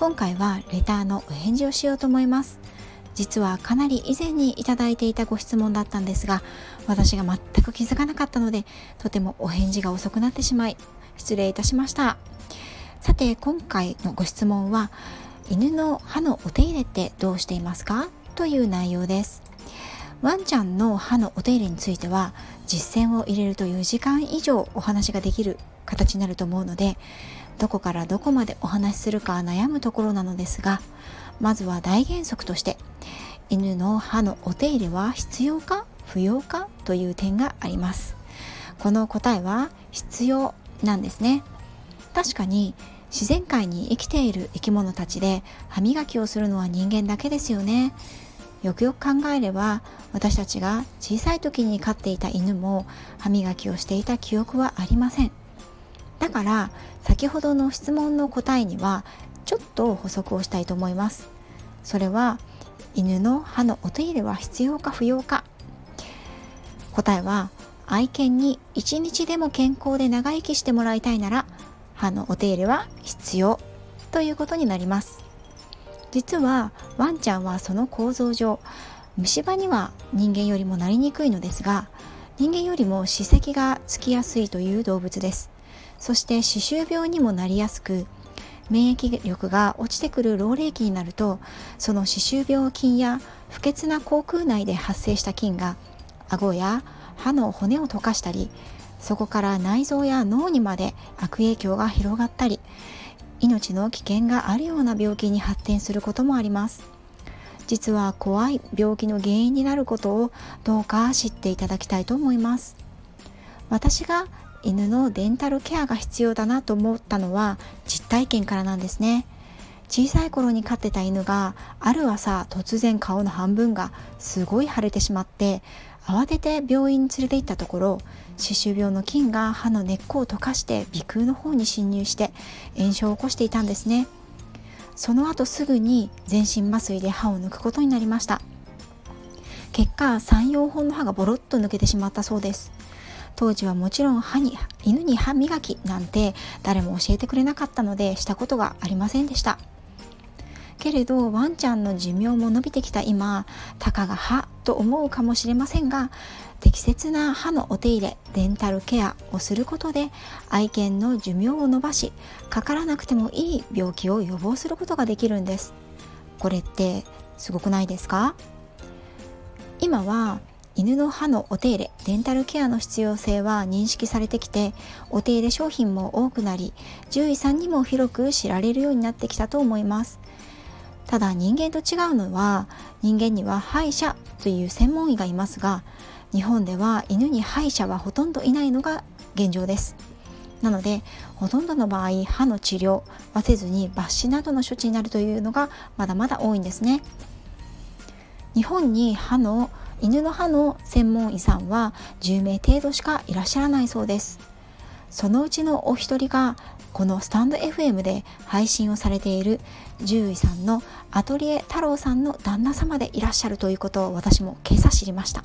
今回はレターのお返事をしようと思います。実はかなり以前にいただいていたご質問だったんですが私が全く気づかなかったのでとてもお返事が遅くなってしまい失礼いたしました。さて今回のご質問は犬の歯のお手入れってどうしていますか？という内容です。ワンちゃんの歯のお手入れについては実践を入れるという時間以上お話ができる形になると思うのでどこからどこまでお話しするか悩むところなのですがまずは大原則として犬の歯のお手入れは必要か不要かという点があります。この答えは必要なんですね。確かに自然界に生きている生き物たちで歯磨きをするのは人間だけですよね。よくよく考えれば私たちが小さい時に飼っていた犬も歯磨きをしていた記憶はありません。だから先ほどの質問の答えにはちょっと補足をしたいと思います。それは犬の歯のお手入れは必要か不要か。答えは愛犬に一日でも健康で長生きしてもらいたいなら歯のお手入れは必要。ということになります。実はワンちゃんはその構造上虫歯には人間よりもなりにくいのですが人間よりも歯石がつきやすいという動物です。そして歯周病にもなりやすく免疫力が落ちてくる老齢期になるとその歯周病菌や不潔な口腔内で発生した菌が顎や歯の骨を溶かしたりそこから内臓や脳にまで悪影響が広がったり命の危険があるような病気に発展することもあります。実は怖い病気の原因になることをどうか知っていただきたいと思います。私が犬のデンタルケアが必要だなと思ったのは実体験からなんですね。小さい頃に飼ってた犬がある朝突然顔の半分がすごい腫れてしまって慌てて病院に連れて行ったところ歯周病の菌が歯の根っこを溶かして鼻腔の方に侵入して炎症を起こしていたんですね。その後すぐに全身麻酔で歯を抜くことになりました。結果34本の歯がボロッと抜けてしまったそうです。当時はもちろん歯に犬に歯磨きなんて誰も教えてくれなかったのでしたことがありませんでした。けれどワンちゃんの寿命も伸びてきた今たかが歯と思うかもしれませんが適切な歯のお手入れデンタルケアをすることで愛犬の寿命を伸ばしかからなくてもいい病気を予防することができるんです。これってすごくないですか？今は犬の歯のお手入れデンタルケアの必要性は認識されてきてお手入れ商品も多くなり獣医さんにも広く知られるようになってきたと思います。ただ人間と違うのは人間には歯医者という専門医がいますが日本では犬に歯医者はほとんどいないのが現状です。なのでほとんどの場合歯の治療はせずに抜歯などの処置になるというのがまだまだ多いんですね。日本に歯の犬の歯の専門医さんは10名程度しかいらっしゃらないそうです。そのうちのお一人がこのスタンド FM で配信をされている獣医さんのアトリエ太郎さんの旦那様でいらっしゃるということを私も今朝知りました。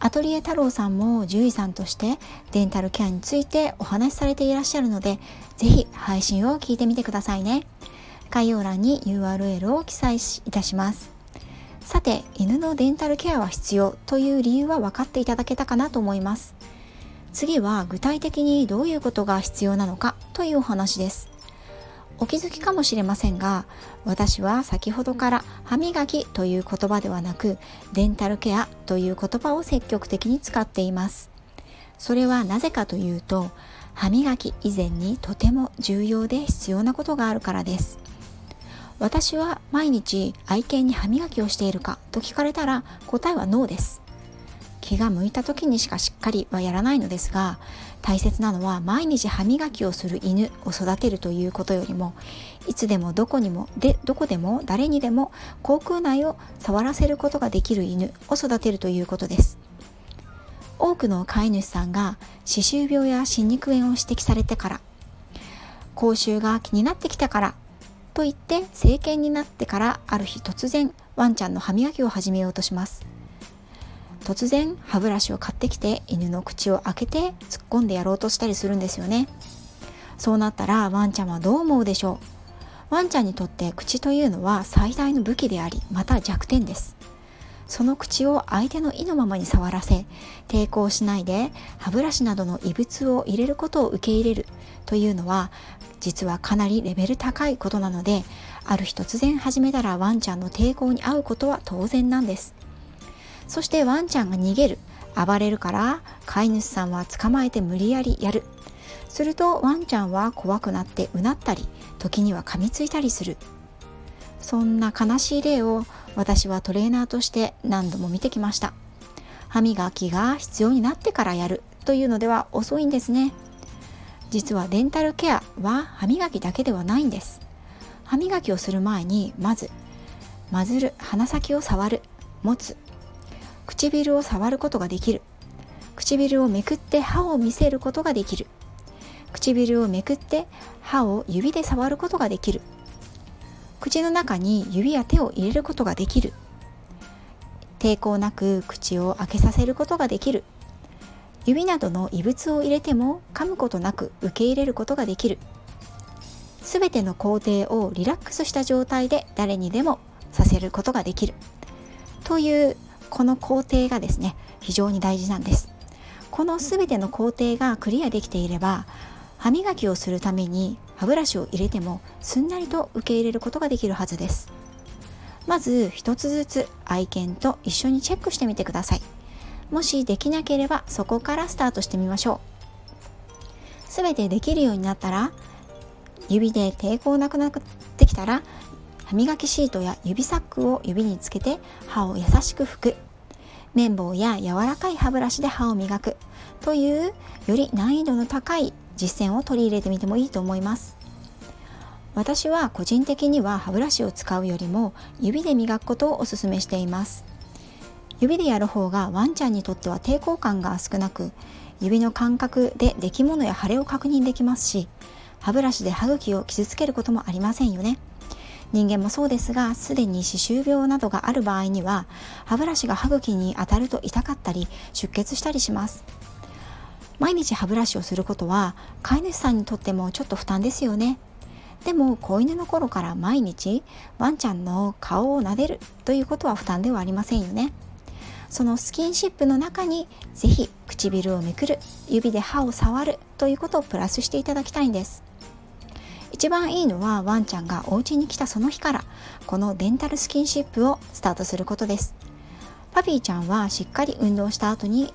アトリエ太郎さんも獣医さんとしてデンタルケアについてお話しされていらっしゃるのでぜひ配信を聞いてみてくださいね。概要欄に URL を記載いたします。さて犬のデンタルケアは必要という理由は分かっていただけたかなと思います。次は具体的にどういうことが必要なのかというお話です。お気づきかもしれませんが私は先ほどから歯磨きという言葉ではなくデンタルケアという言葉を積極的に使っています。それはなぜかというと歯磨き以前にとても重要で必要なことがあるからです。私は毎日愛犬に歯磨きをしているかと聞かれたら答えはノーです。気が向いた時にしかしっかりはやらないのですが大切なのは毎日歯磨きをする犬を育てるということよりもいつでもどこにもでどこでも誰にでも口腔内を触らせることができる犬を育てるということです。多くの飼い主さんが歯周病や歯肉炎を指摘されてから口臭が気になってきたからと言って成犬になってからある日突然ワンちゃんの歯磨きを始めようとします。突然歯ブラシを買ってきて犬の口を開けて突っ込んでやろうとしたりするんですよね。そうなったらワンちゃんはどう思うでしょう。ワンちゃんにとって口というのは最大の武器でありまた弱点です。その口を相手の意のままに触らせ抵抗しないで歯ブラシなどの異物を入れることを受け入れるというのは実はかなりレベル高いことなのである日突然始めたらワンちゃんの抵抗に遭うことは当然なんです。そしてワンちゃんが逃げる。暴れるから飼い主さんは捕まえて無理やりやる。するとワンちゃんは怖くなってうなったり時には噛みついたりする。そんな悲しい例を私はトレーナーとして何度も見てきました。歯磨きが必要になってからやるというのでは遅いんですね。実はデンタルケアは歯磨きだけではないんです。歯磨きをする前にまず混ぜる鼻先を触る持つ。唇を触ることができる。唇をめくって歯を見せることができる。唇をめくって歯を指で触ることができる。口の中に指や手を入れることができる。抵抗なく口を開けさせることができる。指などの異物を入れても噛むことなく受け入れることができる。すべての工程をリラックスした状態で誰にでもさせることができる。というこの工程がですね非常に大事なんです。この全ての工程がクリアできていれば歯磨きをするために歯ブラシを入れてもすんなりと受け入れることができるはずです。まず一つずつ愛犬と一緒にチェックしてみてください。もしできなければそこからスタートしてみましょう。全てできるようになったら指で抵抗なくなってきたら歯磨きシートや指サックを指につけて歯を優しく拭く。綿棒や柔らかい歯ブラシで歯を磨く。というより難易度の高い実践を取り入れてみてもいいと思います。私は個人的には歯ブラシを使うよりも指で磨くことをお勧めしています。指でやる方がワンちゃんにとっては抵抗感が少なく指の感覚で出来物や腫れを確認できますし歯ブラシで歯茎を傷つけることもありませんよね。人間もそうですがすでに歯周病などがある場合には歯ブラシが歯茎に当たると痛かったり出血したりします。毎日歯ブラシをすることは飼い主さんにとってもちょっと負担ですよね。でも子犬の頃から毎日ワンちゃんの顔を撫でるということは負担ではありませんよね。そのスキンシップの中に是非唇をめくる指で歯を触るということをプラスしていただきたいんです。一番いいのはワンちゃんがお家に来たその日からこのデンタルスキンシップをスタートすることです。パピーちゃんはしっかり運動した後に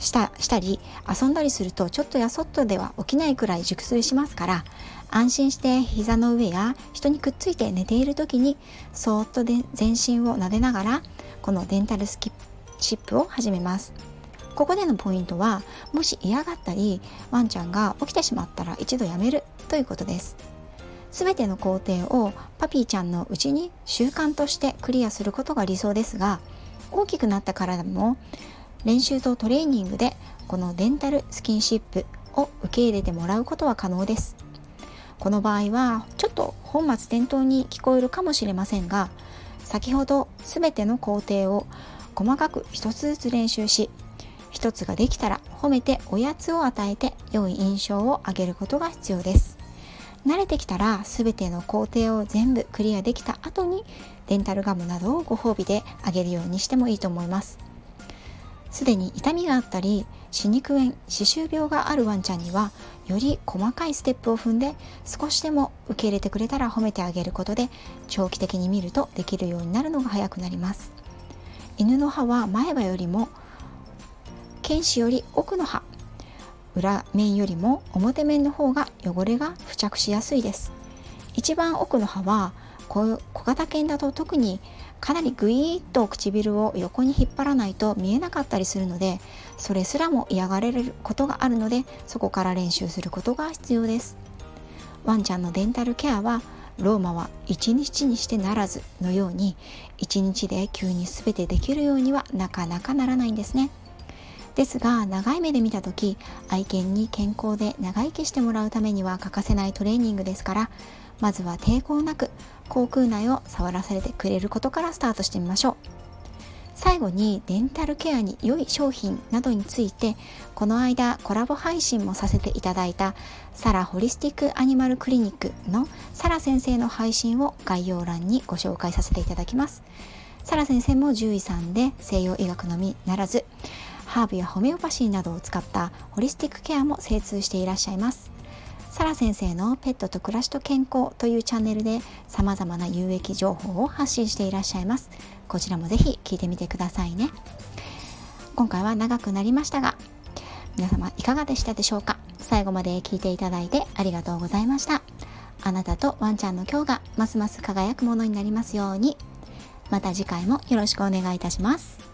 したしたり遊んだりするとちょっとやそっとでは起きないくらい熟睡しますから安心して膝の上や人にくっついて寝ている時にそーっとで全身を撫でながらこのデンタルスキッシップを始めます。ここでのポイントはもし嫌がったりワンちゃんが起きてしまったら一度やめるということです。全ての工程をパピーちゃんのうちに習慣としてクリアすることが理想ですが大きくなったからでも練習とトレーニングでこのデンタルスキンシップを受け入れてもらうことは可能です。この場合はちょっと本末転倒に聞こえるかもしれませんが先ほど全ての工程を細かく一つずつ練習し一つができたら褒めておやつを与えて良い印象を上げることが必要です。慣れてきたら全ての工程を全部クリアできた後にデンタルガムなどをご褒美であげるようにしてもいいと思います。すでに痛みがあったり歯肉炎歯周病があるワンちゃんにはより細かいステップを踏んで少しでも受け入れてくれたら褒めてあげることで長期的に見るとできるようになるのが早くなります。犬の歯は前歯よりも犬歯より奥の歯裏面よりも表面の方が汚れが付着しやすいです。一番奥の歯は小型犬だと特にかなりグイーッと唇を横に引っ張らないと見えなかったりするのでそれすらも嫌がれることがあるのでそこから練習することが必要です。ワンちゃんのデンタルケアはローマは一日にしてならずのように一日で急に全てできるようにはなかなかならないんですね。ですが長い目で見た時愛犬に健康で長生きしてもらうためには欠かせないトレーニングですからまずは抵抗なく口腔内を触らせてくれることからスタートしてみましょう。最後にデンタルケアに良い商品などについてこの間コラボ配信もさせていただいたサラホリスティックアニマルクリニックのサラ先生の配信を概要欄にご紹介させていただきます。サラ先生も獣医さんで西洋医学のみならずハーブやホメオパシーなどを使ったホリスティックケアも精通していらっしゃいます。サラ先生のペットと暮らしと健康というチャンネルで様々な有益情報を発信していらっしゃいます。こちらもぜひ聞いてみてくださいね。今回は長くなりましたが皆様いかがでしたでしょうか？最後まで聞いていただいてありがとうございました。あなたとワンちゃんの今日がますます輝くものになりますように。また次回もよろしくお願いいたします。